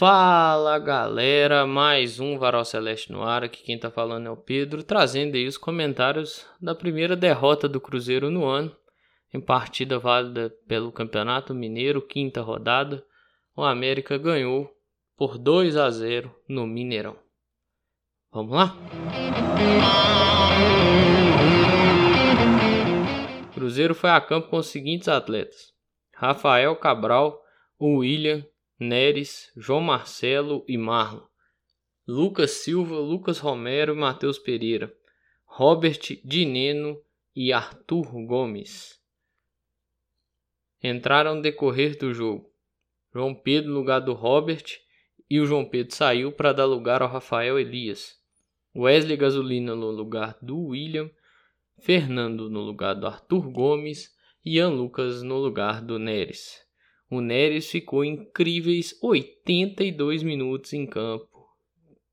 Fala galera, mais um Varal Celeste no ar. Aqui quem tá falando é o Pedro, trazendo aí os comentários da primeira derrota do Cruzeiro no ano, em partida válida pelo Campeonato Mineiro, quinta rodada. O América ganhou por 2 a 0 no Mineirão. Vamos lá? Cruzeiro foi a campo com os seguintes atletas: Rafael Cabral, William, Neres, João Marcelo e Marlon. Lucas Silva, Lucas Romero e Matheus Pereira. Robert Dineno e Arthur Gomes. Entraram no decorrer do jogo. João Pedro no lugar do Robert e o João Pedro saiu para dar lugar ao Rafael Elias. Wesley Gasolina no lugar do William, Fernando no lugar do Arthur Gomes e Ian Lucas no lugar do Neres. O Neres ficou incríveis 82 minutos em campo,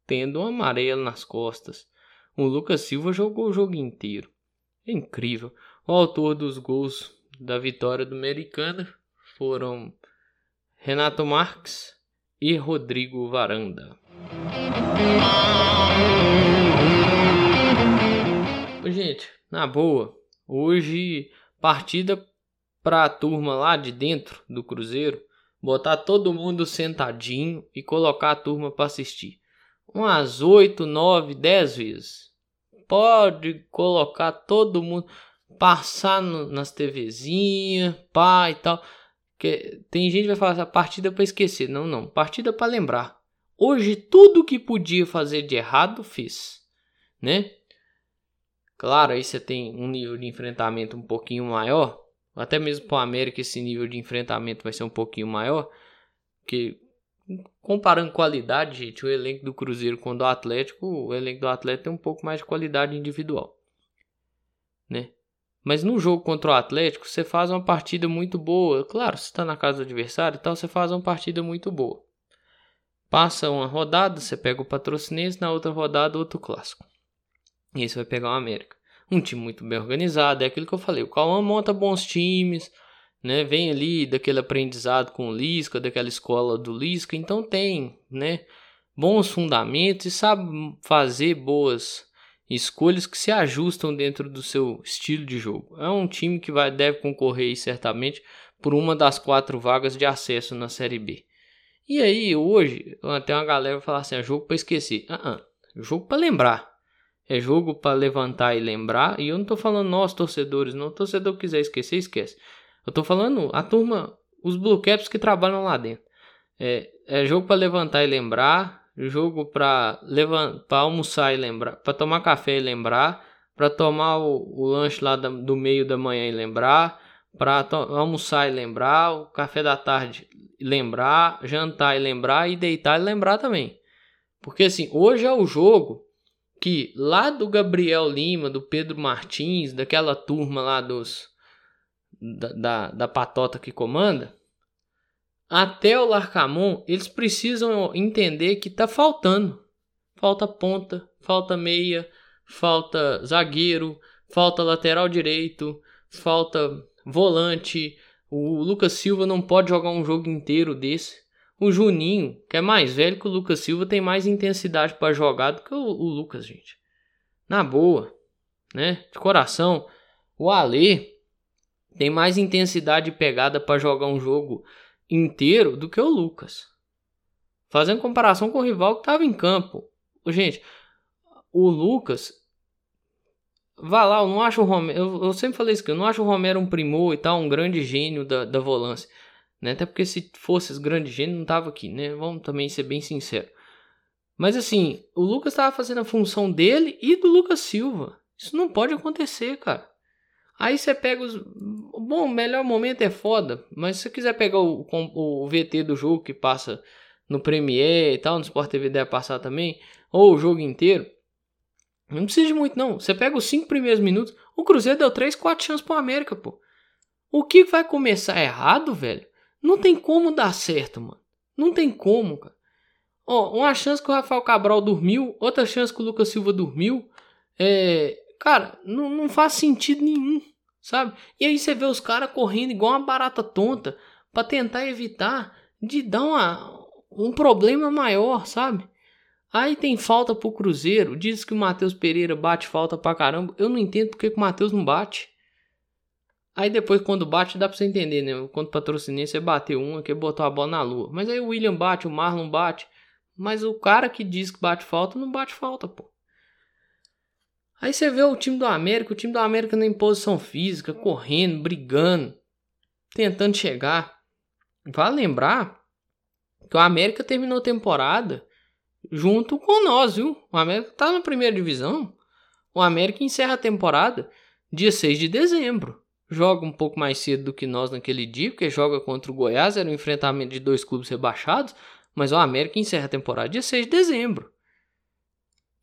tendo um amarelo nas costas. O Lucas Silva jogou o jogo inteiro. É incrível. O autor dos gols da vitória do Americana foram Renato Marques e Rodrigo Varanda. Gente, na boa, hoje partida para a turma lá de dentro do Cruzeiro, botar todo mundo sentadinho e colocar a turma para assistir. Umas 8, 9, 10 vezes. Pode colocar todo mundo, passar no, nas TVzinhas, pá e tal. Que tem gente que vai falar essa partida para esquecer. Não, não, partida para lembrar. Hoje tudo que podia fazer de errado fez, né? Claro, aí você tem um nível de enfrentamento um pouquinho maior, até mesmo para o América esse nível de enfrentamento vai ser um pouquinho maior, que comparando qualidade, gente, o elenco do Cruzeiro com o do Atlético, o elenco do Atlético tem um pouco mais de qualidade individual, né? Mas no jogo contra o Atlético, você faz uma partida muito boa. Claro, você está na casa do adversário, então você faz uma partida muito boa. Passa uma rodada, você pega o Patrocinense, na outra rodada outro clássico. E aí você vai pegar o América um time muito bem organizado, é aquilo que eu falei, o Cauã monta bons times, né? Vem ali daquele aprendizado com o Lisca, daquela escola do Lisca, então tem, né, bons fundamentos e sabe fazer boas escolhas que se ajustam dentro do seu estilo de jogo. É um time que vai deve concorrer certamente por uma das quatro vagas de acesso na Série B. E aí hoje até uma galera falar assim, é jogo para esquecer. Uh -uh, jogo para lembrar. É jogo para levantar e lembrar. E eu não tô falando nós, torcedores, não. O torcedor quiser esquecer, esquece. Eu tô falando a turma, os Blue Caps que trabalham lá dentro. É, é jogo para levantar e lembrar. Jogo para levantar, almoçar e lembrar. Para tomar café e lembrar. Para tomar o, o, lanche lá da, do meio da manhã e lembrar. Para almoçar e lembrar. O café da tarde lembrar. Jantar e lembrar. E deitar e lembrar também. Porque assim, hoje é o jogo que lá do Gabriel Lima, do Pedro Martins, daquela turma lá dos da, da, da patota que comanda, até o Larcamon, eles precisam entender que tá faltando. Falta ponta, falta meia, falta zagueiro, falta lateral direito, falta volante. O Lucas Silva não pode jogar um jogo inteiro desse. O Juninho, que é mais velho que o Lucas Silva, tem mais intensidade para jogar do que o, o, Lucas, gente. Na boa, né? De coração. O Ale tem mais intensidade e pegada para jogar um jogo inteiro do que o Lucas. Fazendo comparação com o rival que estava em campo. Gente, o Lucas. Vá lá, eu não acho o Romero. Eu, eu sempre falei isso, que eu não acho o Romero um primor e tal, um grande gênio da, da volância. Né? Até porque se fosse esse grande gênio não tava aqui, né? Vamos também ser bem sincero. Mas assim, o Lucas estava fazendo a função dele e do Lucas Silva. Isso não pode acontecer, cara. Aí você pega os. Bom, o melhor momento é foda. Mas se você quiser pegar o, o VT do jogo que passa no Premiere e tal, no Sport TV deve passar também, ou o jogo inteiro. Não precisa de muito, não. Você pega os cinco primeiros minutos. O Cruzeiro deu 3, 4 chances pro América, pô. O que vai começar errado, velho? Não tem como dar certo, mano. Não tem como, cara. Ó, uma chance que o Rafael Cabral dormiu, outra chance que o Lucas Silva dormiu. É, cara, não, não faz sentido nenhum, sabe? E aí você vê os caras correndo igual uma barata tonta para tentar evitar de dar uma um problema maior, sabe? Aí tem falta pro Cruzeiro. Diz que o Matheus Pereira bate falta pra caramba. Eu não entendo porque que o Matheus não bate. Aí depois, quando bate, dá pra você entender, né? Quando patrocinense é bater uma, que botou a bola na lua. Mas aí o William bate, o Marlon bate. Mas o cara que diz que bate falta, não bate falta, pô. Aí você vê o time do América, o time do América na imposição física, correndo, brigando, tentando chegar. Vale lembrar que o América terminou a temporada junto com nós, viu? O América tá na primeira divisão. O América encerra a temporada dia 6 de dezembro. Joga um pouco mais cedo do que nós naquele dia, porque joga contra o Goiás, era um enfrentamento de dois clubes rebaixados, mas o América encerra a temporada dia 6 de dezembro.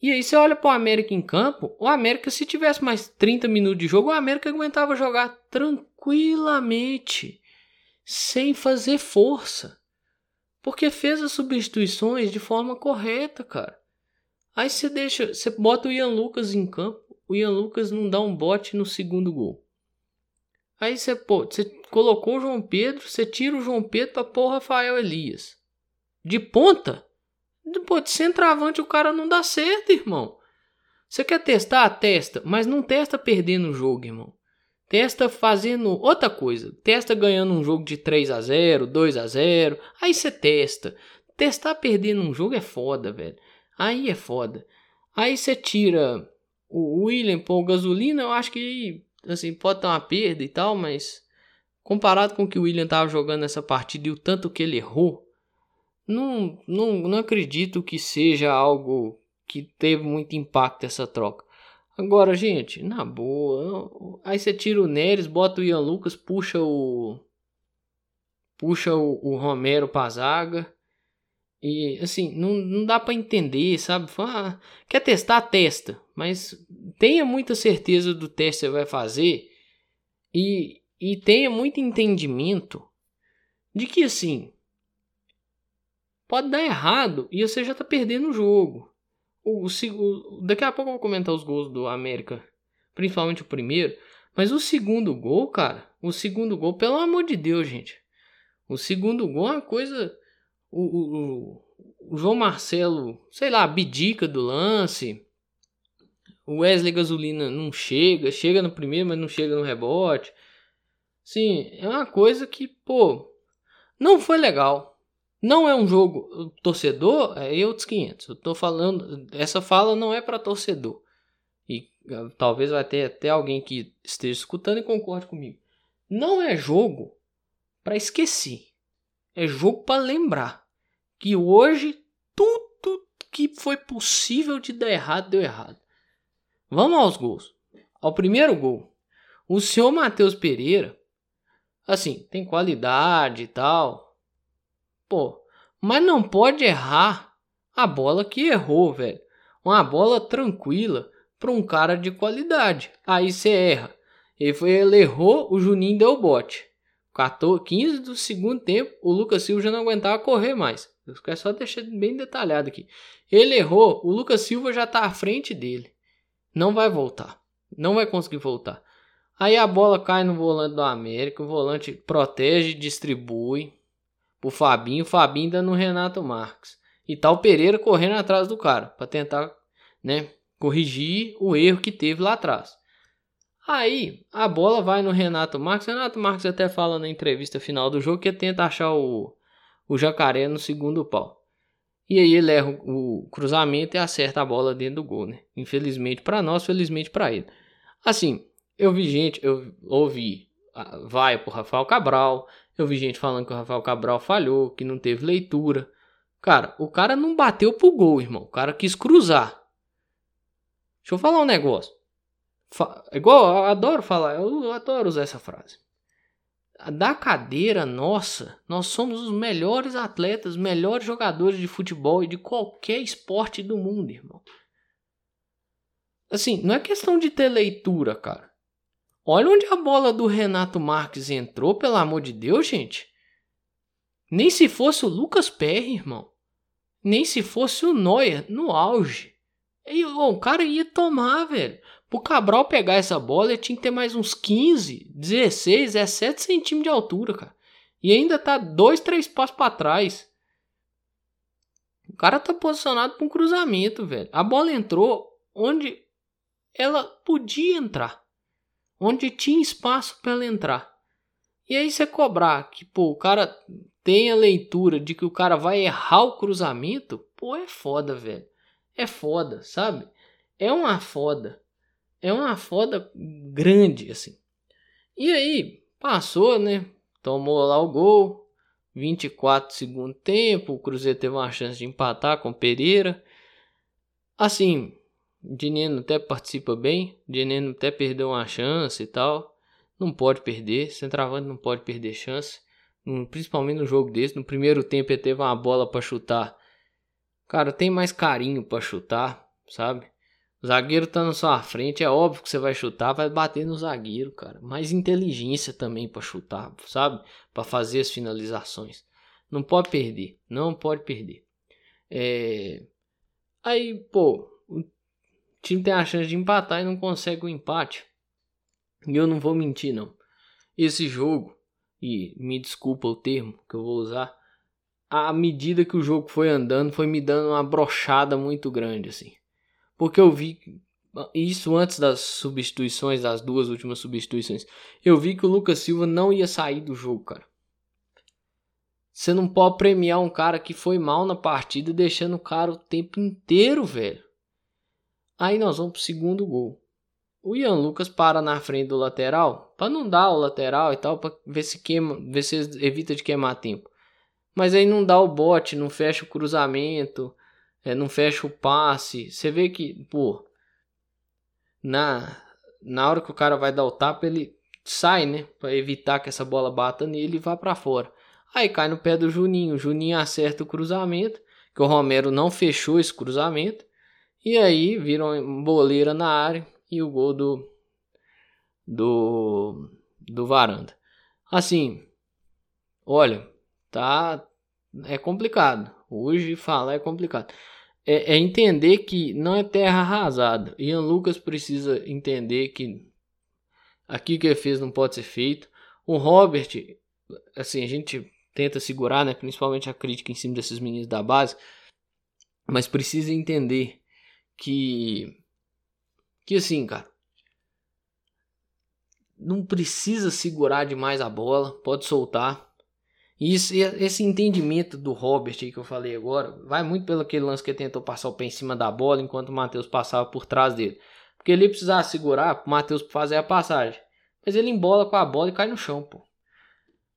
E aí você olha para o América em campo, o América se tivesse mais 30 minutos de jogo, o América aguentava jogar tranquilamente, sem fazer força. Porque fez as substituições de forma correta, cara. Aí você deixa, você bota o Ian Lucas em campo, o Ian Lucas não dá um bote no segundo gol. Aí você, pô, você colocou o João Pedro, você tira o João Pedro para pôr o Rafael Elias. De ponta? Pô, de centroavante o cara não dá certo, irmão. Você quer testar? Testa, mas não testa perdendo o jogo, irmão. Testa fazendo outra coisa. Testa ganhando um jogo de 3 a 0 2 a 0 Aí você testa. Testar perdendo um jogo é foda, velho. Aí é foda. Aí você tira o William por gasolina, eu acho que assim, pode ter uma perda e tal, mas comparado com o que o William tava jogando nessa partida e o tanto que ele errou, não, não, não acredito que seja algo que teve muito impacto essa troca. Agora, gente, na boa. Aí você tira o Neres, bota o Ian Lucas, puxa o. Puxa o, o Romero pra zaga. E assim, não, não dá para entender, sabe? Fala, ah, quer testar? Testa. Mas tenha muita certeza do teste que você vai fazer. E, e tenha muito entendimento de que assim. Pode dar errado e você já tá perdendo o jogo. O, o, daqui a pouco eu vou comentar os gols do América, principalmente o primeiro. Mas o segundo gol, cara, o segundo gol, pelo amor de Deus, gente. O segundo gol é uma coisa. O, o, o João Marcelo, sei lá, abdica do lance. O Wesley Gasolina não chega, chega no primeiro, mas não chega no rebote. Sim, é uma coisa que, pô, não foi legal. Não é um jogo torcedor, é outros 500. Eu tô falando, essa fala não é para torcedor. E ah, talvez vai ter até alguém que esteja escutando e concorde comigo. Não é jogo para esquecer. É jogo para lembrar que hoje tudo que foi possível de dar errado deu errado. Vamos aos gols. Ao primeiro gol, o senhor Matheus Pereira, assim, tem qualidade e tal, Pô, mas não pode errar a bola que errou, velho. Uma bola tranquila para um cara de qualidade. Aí você erra. Ele, foi, ele errou, o Juninho deu o bote. 14, 15 do segundo tempo, o Lucas Silva já não aguentava correr mais. Eu quero só deixar bem detalhado aqui. Ele errou, o Lucas Silva já está à frente dele. Não vai voltar. Não vai conseguir voltar. Aí a bola cai no volante do América, o volante protege, distribui pro Fabinho, o Fabinho dando no Renato Marques. E tal Pereira correndo atrás do cara para tentar, né, corrigir o erro que teve lá atrás. Aí a bola vai no Renato Marques. Renato Marques até fala na entrevista final do jogo que tenta achar o, o jacaré no segundo pau. E aí ele erra o cruzamento e acerta a bola dentro do gol, né? Infelizmente para nós, felizmente para ele. Assim, eu vi gente, eu ouvi vai pro Rafael Cabral, eu vi gente falando que o Rafael Cabral falhou, que não teve leitura. Cara, o cara não bateu pro gol, irmão. O cara quis cruzar. Deixa eu falar um negócio. Fa igual, eu adoro falar, eu adoro usar essa frase. Da cadeira nossa, nós somos os melhores atletas, melhores jogadores de futebol e de qualquer esporte do mundo, irmão. Assim, não é questão de ter leitura, cara. Olha onde a bola do Renato Marques entrou, pelo amor de Deus, gente. Nem se fosse o Lucas Perry, irmão. Nem se fosse o Neuer no auge. E, o cara ia tomar, velho. Pro Cabral pegar essa bola, ele tinha que ter mais uns 15, 16, 17 centímetros de altura, cara. E ainda tá dois, três passos para trás. O cara tá posicionado para um cruzamento, velho. A bola entrou onde ela podia entrar. Onde tinha espaço para ela entrar. E aí você cobrar que, pô, o cara tem a leitura de que o cara vai errar o cruzamento, pô, é foda, velho. É foda, sabe? É uma foda. É uma foda grande, assim. E aí, passou, né? Tomou lá o gol. 24 segundo tempo. O Cruzeiro teve uma chance de empatar com o Pereira. Assim, Dineno até participa bem. Dineno até perdeu uma chance e tal. Não pode perder. Centroavante não pode perder chance. Principalmente no jogo desse. No primeiro tempo ele teve uma bola para chutar. Cara, tem mais carinho para chutar, sabe? Zagueiro tá na sua frente, é óbvio que você vai chutar, vai bater no zagueiro, cara. Mais inteligência também para chutar, sabe? Para fazer as finalizações. Não pode perder, não pode perder. É... Aí, pô, o time tem a chance de empatar e não consegue o empate. E eu não vou mentir, não. Esse jogo, e me desculpa o termo que eu vou usar, à medida que o jogo foi andando, foi me dando uma brochada muito grande, assim. Porque eu vi isso antes das substituições, das duas últimas substituições. Eu vi que o Lucas Silva não ia sair do jogo, cara. Você não pode premiar um cara que foi mal na partida deixando o cara o tempo inteiro, velho. Aí nós vamos pro segundo gol. O Ian Lucas para na frente do lateral, para não dar o lateral e tal, para ver se queima, ver se evita de queimar tempo. Mas aí não dá o bote, não fecha o cruzamento, é, não fecha o passe. Você vê que, pô, na, na hora que o cara vai dar o tapa, ele sai, né? Para evitar que essa bola bata nele e vá para fora. Aí cai no pé do Juninho. O Juninho acerta o cruzamento, que o Romero não fechou esse cruzamento. E aí vira uma boleira na área e o gol do do do Varanda. Assim, olha, tá é complicado. Hoje falar é complicado é, é, entender que não é terra arrasada. Ian Lucas precisa entender que aqui que ele fez não pode ser feito. O Robert, assim, a gente tenta segurar, né, principalmente a crítica em cima desses meninos da base, mas precisa entender que que assim, cara, não precisa segurar demais a bola, pode soltar. Isso, esse entendimento do Robert aí que eu falei agora vai muito pelo aquele lance que ele tentou passar o pé em cima da bola enquanto o Matheus passava por trás dele. Porque ele precisava segurar o Matheus fazer a passagem. Mas ele embola com a bola e cai no chão, pô.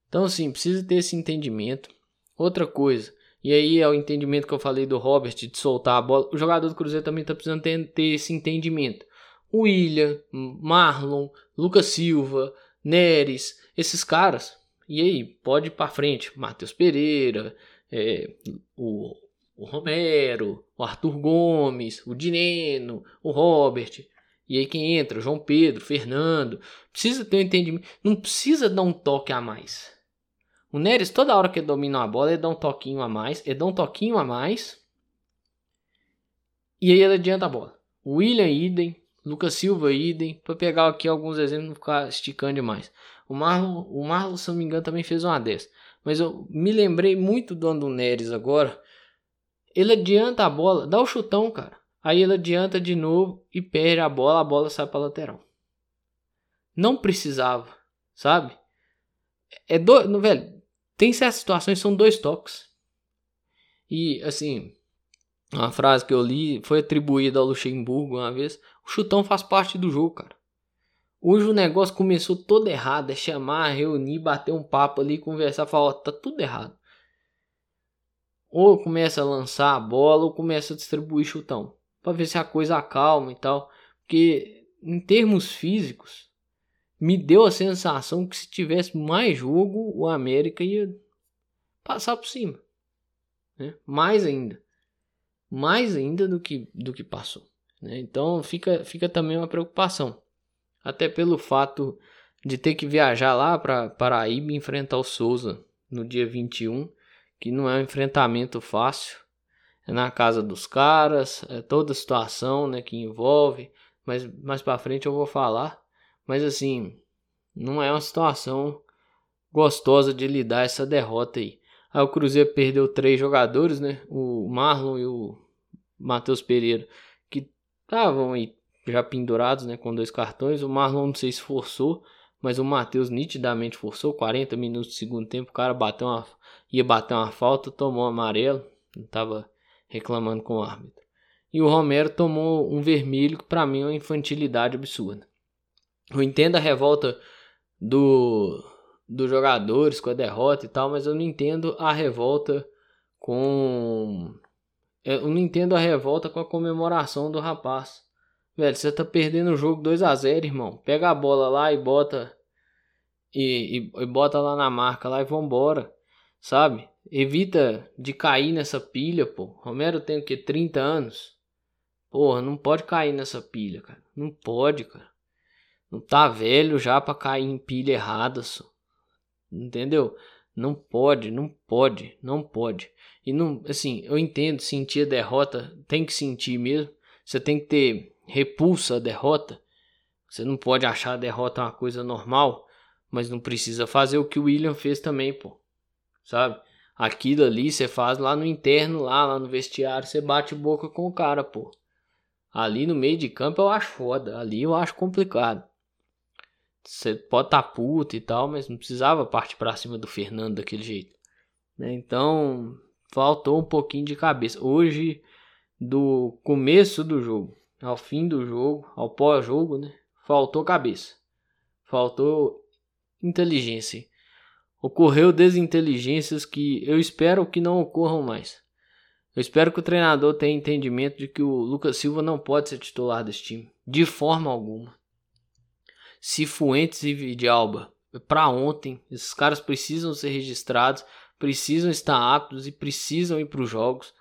Então, assim, precisa ter esse entendimento. Outra coisa, e aí é o entendimento que eu falei do Robert de soltar a bola. O jogador do Cruzeiro também está precisando ter, ter esse entendimento. William, Marlon, Lucas Silva, Neres, esses caras e aí, pode ir para frente. Matheus Pereira, é, o, o Romero, o Arthur Gomes, o Dineno, o Robert. E aí quem entra? João Pedro, Fernando. Precisa ter um entendimento. Não precisa dar um toque a mais. O Neres, toda hora que ele domina a bola, ele dá um toquinho a mais. Ele dá um toquinho a mais. E aí ele adianta a bola. William idem. Lucas Silva idem. Para pegar aqui alguns exemplos, não ficar esticando demais. O Marlon, o Marlon, se não me engano, também fez uma dessa. Mas eu me lembrei muito do Ando Neres agora. Ele adianta a bola, dá o chutão, cara. Aí ele adianta de novo e perde a bola, a bola sai para lateral. Não precisava, sabe? É do, velho, tem certas situações são dois toques. E assim, uma frase que eu li foi atribuída ao Luxemburgo uma vez, o chutão faz parte do jogo, cara. Hoje o negócio começou todo errado. É chamar, reunir, bater um papo ali, conversar, falar, ó, tá tudo errado. Ou começa a lançar a bola, ou começa a distribuir chutão. Pra ver se a coisa acalma e tal. Porque em termos físicos, me deu a sensação que se tivesse mais jogo, o América ia passar por cima. Né? Mais ainda. Mais ainda do que, do que passou. Né? Então fica, fica também uma preocupação até pelo fato de ter que viajar lá para Paraíba enfrentar o Souza no dia 21, que não é um enfrentamento fácil. É na casa dos caras, é toda a situação né, que envolve, mas mais para frente eu vou falar. Mas assim, não é uma situação gostosa de lidar essa derrota aí. Aí o Cruzeiro perdeu três jogadores, né? O Marlon e o Matheus Pereira, que estavam aí já pendurados, né? Com dois cartões. O Marlon não se forçou, mas o Matheus nitidamente forçou. 40 minutos do segundo tempo, o cara bateu uma, ia bater uma falta, tomou um amarelo. Tava reclamando com o árbitro. E o Romero tomou um vermelho que para mim é uma infantilidade absurda. Eu entendo a revolta do dos jogadores com a derrota e tal, mas eu não entendo a revolta com eu não entendo a revolta com a comemoração do rapaz. Velho, você tá perdendo o jogo 2 a 0 irmão. Pega a bola lá e bota e, e, e bota lá na marca lá e vambora, sabe? Evita de cair nessa pilha, pô. Romero tem o que? 30 anos? Porra, não pode cair nessa pilha, cara. Não pode, cara. Não tá velho já pra cair em pilha errada, só. Entendeu? Não pode, não pode, não pode. E não, assim, eu entendo sentir a derrota, tem que sentir mesmo. Você tem que ter repulsa a derrota. Você não pode achar a derrota uma coisa normal, mas não precisa fazer o que o William fez também, pô. Sabe? Aquilo ali você faz lá no interno, lá, lá no vestiário, você bate boca com o cara, pô. Ali no meio de campo eu acho foda, ali eu acho complicado. Você pode estar tá puto e tal, mas não precisava partir para cima do Fernando daquele jeito. Né? Então, faltou um pouquinho de cabeça. Hoje, do começo do jogo ao fim do jogo, ao pós-jogo, né? Faltou cabeça. Faltou inteligência. Ocorreu desinteligências que eu espero que não ocorram mais. Eu espero que o treinador tenha entendimento de que o Lucas Silva não pode ser titular desse time, de forma alguma. Cifuentes e de Alba, para ontem, esses caras precisam ser registrados, precisam estar aptos e precisam ir para os jogos.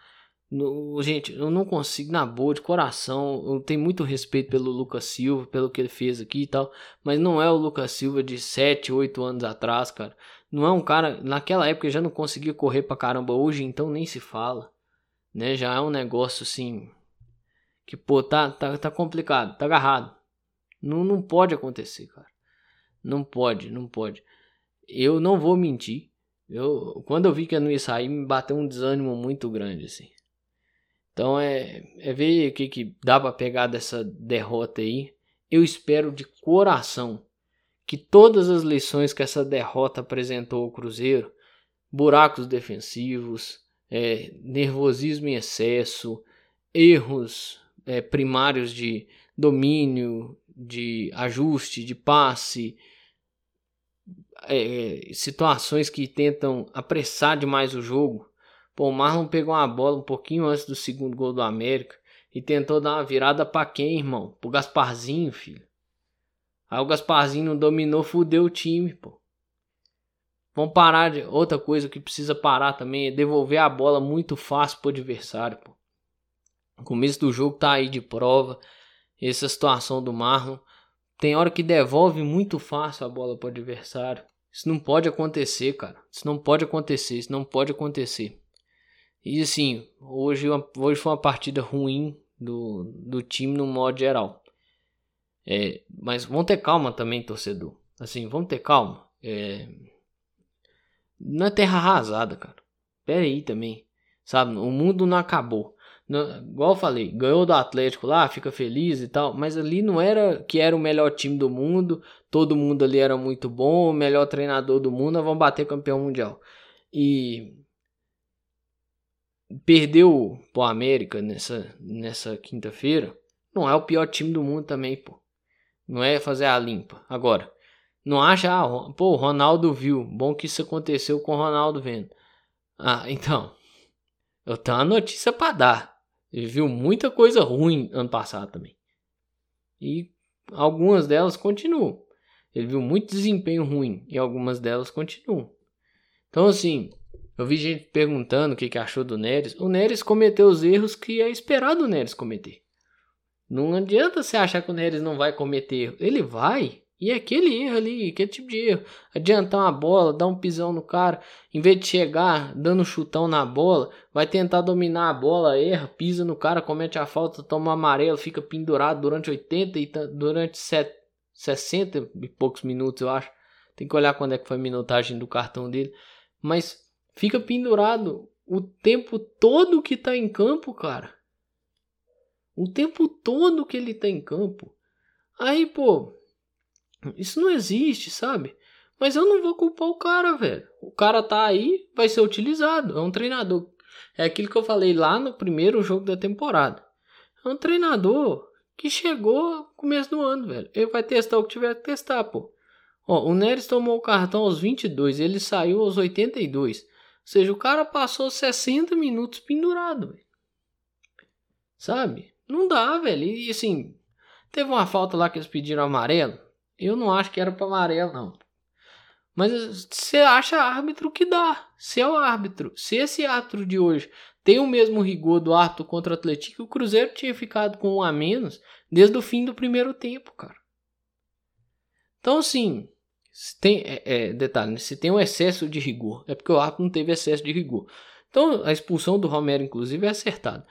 No, gente, eu não consigo, na boa, de coração. Eu tenho muito respeito pelo Lucas Silva, pelo que ele fez aqui e tal. Mas não é o Lucas Silva de 7, 8 anos atrás, cara. Não é um cara. Naquela época já não conseguia correr pra caramba. Hoje então nem se fala. Né? Já é um negócio assim. Que, pô, tá, tá, tá complicado, tá agarrado. Não, não pode acontecer, cara. Não pode, não pode. Eu não vou mentir. Eu, quando eu vi que eu não ia sair, me bateu um desânimo muito grande, assim. Então é, é ver o que, que dá para pegar dessa derrota aí. Eu espero de coração que todas as lições que essa derrota apresentou ao Cruzeiro, buracos defensivos, é, nervosismo em excesso, erros é, primários de domínio, de ajuste, de passe, é, situações que tentam apressar demais o jogo. Pô, o Marlon pegou uma bola um pouquinho antes do segundo gol do América e tentou dar uma virada para quem, irmão? Pro Gasparzinho, filho. Aí o Gasparzinho não dominou, fudeu o time, pô. Vamos parar de. Outra coisa que precisa parar também é devolver a bola muito fácil pro adversário, pô. O começo do jogo tá aí de prova essa situação do Marlon. Tem hora que devolve muito fácil a bola para o adversário. Isso não pode acontecer, cara. Isso não pode acontecer. Isso não pode acontecer. E assim, hoje, hoje foi uma partida ruim do, do time no modo geral. É, mas vamos ter calma também, torcedor. Assim, vamos ter calma. É, não é terra arrasada, cara. Pera aí também. Sabe, o mundo não acabou. Não, igual eu falei, ganhou do Atlético lá, fica feliz e tal, mas ali não era que era o melhor time do mundo, todo mundo ali era muito bom, o melhor treinador do mundo, vamos bater campeão mundial. E perdeu pro América nessa, nessa quinta-feira, não é o pior time do mundo também, pô. Não é fazer a limpa. Agora, não acha, ah, pô, o Ronaldo viu, bom que isso aconteceu com o Ronaldo vendo. Ah, então, eu tenho uma notícia para dar. Ele viu muita coisa ruim ano passado também. E algumas delas continuam. Ele viu muito desempenho ruim e algumas delas continuam. Então, assim, eu vi gente perguntando o que, que achou do Neres. O Neres cometeu os erros que é esperado o Neres cometer. Não adianta você achar que o Neres não vai cometer erro. Ele vai. E é aquele erro ali, aquele tipo de erro. Adiantar uma bola, dar um pisão no cara, em vez de chegar dando um chutão na bola, vai tentar dominar a bola, erra, pisa no cara, comete a falta, toma um amarelo, fica pendurado durante 80 e durante 60 e poucos minutos, eu acho. Tem que olhar quando é que foi a minutagem do cartão dele. Mas fica pendurado o tempo todo que tá em campo, cara. O tempo todo que ele tá em campo. Aí, pô, isso não existe, sabe? Mas eu não vou culpar o cara, velho. O cara tá aí, vai ser utilizado. É um treinador. É aquilo que eu falei lá no primeiro jogo da temporada. É um treinador que chegou no começo do ano, velho. Ele vai testar o que tiver que testar, pô. Ó, o Neres tomou o cartão aos 22, ele saiu aos 82. Seja, o cara passou 60 minutos pendurado. Sabe? Não dá, velho. E assim, teve uma falta lá que eles pediram amarelo. Eu não acho que era para amarelo, não. Mas você acha árbitro que dá. Se é o árbitro, se esse árbitro de hoje tem o mesmo rigor do árbitro contra o Atlético, o Cruzeiro tinha ficado com um a menos desde o fim do primeiro tempo, cara. Então, assim, se tem, é, é, detalhe, né? se tem um excesso de rigor, é porque o árbitro não teve excesso de rigor. Então, a expulsão do Romero, inclusive, é acertada.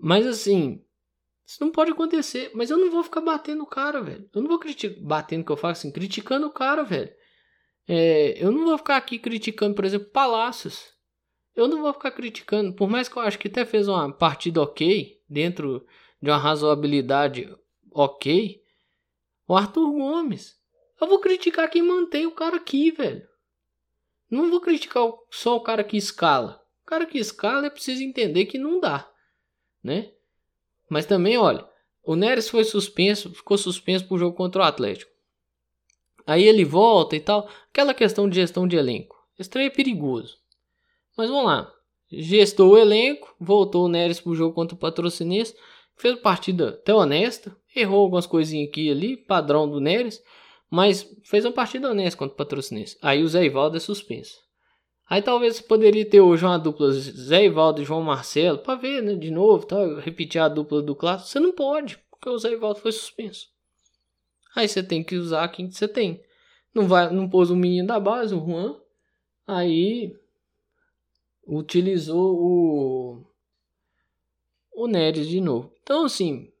Mas, assim, isso não pode acontecer. Mas eu não vou ficar batendo o cara, velho. Eu não vou criticar, batendo que eu faço assim, criticando o cara, velho. É, eu não vou ficar aqui criticando, por exemplo, Palácios. Eu não vou ficar criticando, por mais que eu acho que até fez uma partida ok, dentro de uma razoabilidade ok, o Arthur Gomes. Eu vou criticar quem mantém o cara aqui, velho. Não vou criticar só o cara que escala. O cara que escala é preciso entender que não dá, né? Mas também, olha, o Neres foi suspenso, ficou suspenso pro jogo contra o Atlético. Aí ele volta e tal. Aquela questão de gestão de elenco. Trem é perigoso. Mas vamos lá. Gestou o elenco, voltou o Neres pro jogo contra o Patrocinense. Fez uma partida até honesta. Errou algumas coisinhas aqui e ali, padrão do Neres. Mas fez uma partida honesta contra o Patrocinense. Aí o Zé Ivaldo é suspenso. Aí talvez poderia ter hoje uma dupla Zé Ivaldo e João Marcelo para ver, né, de novo, tá, repetir a dupla do clássico. Você não pode, porque o Zé Ivaldo foi suspenso. Aí você tem que usar quem você tem. Não vai, não pôs o menino da base, o Juan. Aí utilizou o o Neres de novo. Então assim,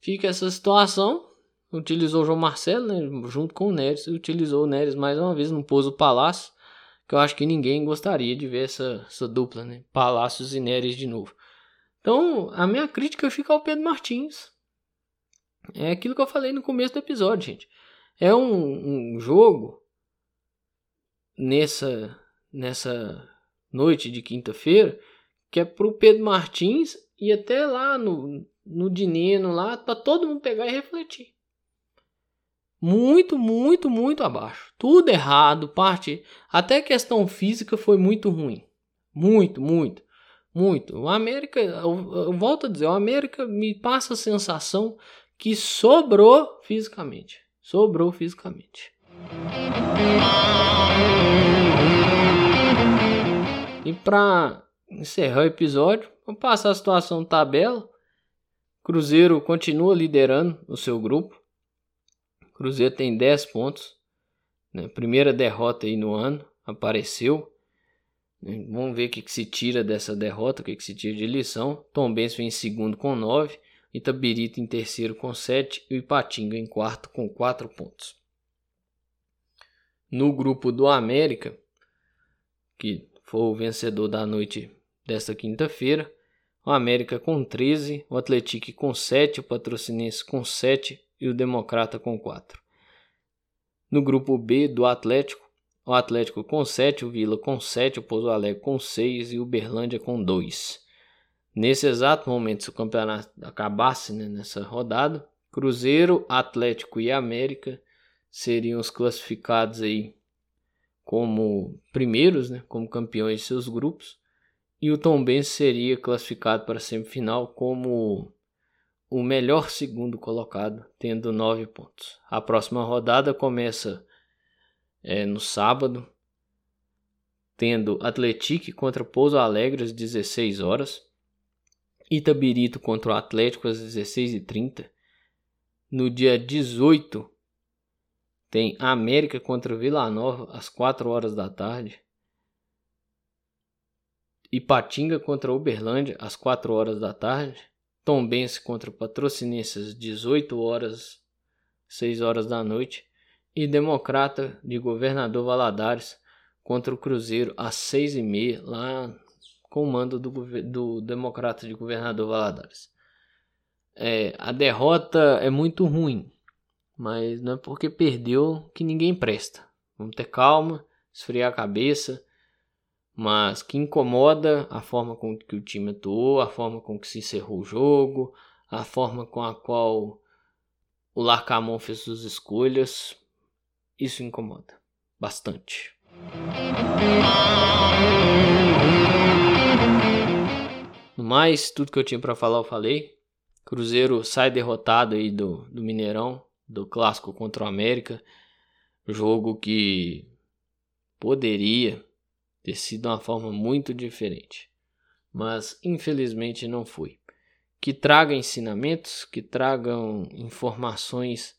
fica essa situação. Utilizou o João Marcelo, né, junto com o Neres, utilizou o Neres mais uma vez, não pôs o Palácio que eu acho que ninguém gostaria de ver essa, essa dupla, né? Palácios e Neres de novo. Então, a minha crítica fica ao Pedro Martins. É aquilo que eu falei no começo do episódio, gente. É um, um jogo nessa, nessa noite de quinta-feira que é pro Pedro Martins e até lá no, no Dineno lá para todo mundo pegar e refletir muito, muito, muito abaixo. Tudo errado, parte até questão física foi muito ruim. Muito, muito, muito. O América, eu, eu volto a dizer, o América me passa a sensação que sobrou fisicamente. Sobrou fisicamente. E para encerrar o episódio, vamos passar a situação tabela. Cruzeiro continua liderando o seu grupo Cruzeiro tem 10 pontos. Né? Primeira derrota aí no ano. Apareceu. Né? Vamos ver o que, que, se tira dessa derrota, o que, que se tira de lição. Tom Benz vem em segundo com 9. Itabirito em terceiro com 7. E o Ipatinga em quarto com 4 pontos. No grupo do América, que foi o vencedor da noite desta quinta-feira, o América com 13, o Atlético com 7, o Patrocinense com 7, e o Democrata com 4. No grupo B do Atlético, o Atlético com 7, o Vila com 7, o Pouso Alegre com 6 e o Berlândia com 2. Nesse exato momento, se o campeonato acabasse né, nessa rodada, Cruzeiro, Atlético e América seriam os classificados aí como primeiros, né, como campeões de seus grupos, e o Tombense seria classificado para a semifinal como o melhor segundo colocado, tendo nove pontos. A próxima rodada começa é, no sábado, tendo Atlético contra Pouso Alegre às 16 horas, Itabirito contra o Atlético às 16h30. No dia 18, tem América contra Vila Nova às 4 horas da tarde. Ipatinga contra Uberlândia às 4 horas da tarde. Tombense contra Patrocinense às 18 horas, 6 horas da noite, e Democrata de Governador Valadares contra o Cruzeiro às seis e meia, lá com o mando do, do democrata de governador Valadares. É, a derrota é muito ruim, mas não é porque perdeu que ninguém presta. Vamos ter calma, esfriar a cabeça, mas que incomoda a forma com que o time atuou, a forma com que se encerrou o jogo, a forma com a qual o Larcamon fez suas escolhas. Isso incomoda bastante. No mais, tudo que eu tinha para falar eu falei. Cruzeiro sai derrotado aí do, do Mineirão, do clássico contra o América. Jogo que poderia ter sido uma forma muito diferente, mas infelizmente não foi. Que traga ensinamentos, que tragam informações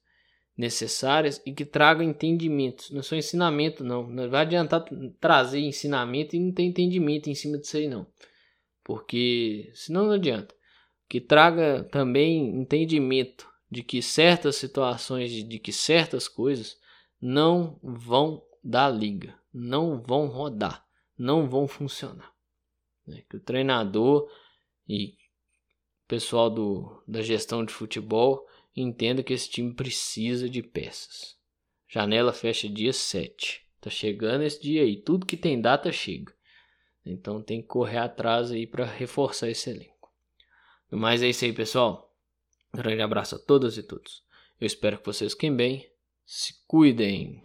necessárias e que traga entendimentos. Não é só ensinamento, não. Não vai adiantar trazer ensinamento e não ter entendimento em cima disso aí, não. Porque senão não adianta. Que traga também entendimento de que certas situações, de que certas coisas não vão dar liga, não vão rodar, não vão funcionar. Né? Que o treinador e o pessoal do, da gestão de futebol entenda que esse time precisa de peças. Janela fecha dia 7. Tá chegando esse dia aí. Tudo que tem data chega. Então tem que correr atrás aí para reforçar esse elenco. Mas é isso aí, pessoal. Um grande abraço a todas e todos. Eu espero que vocês fiquem bem. Se cuidem.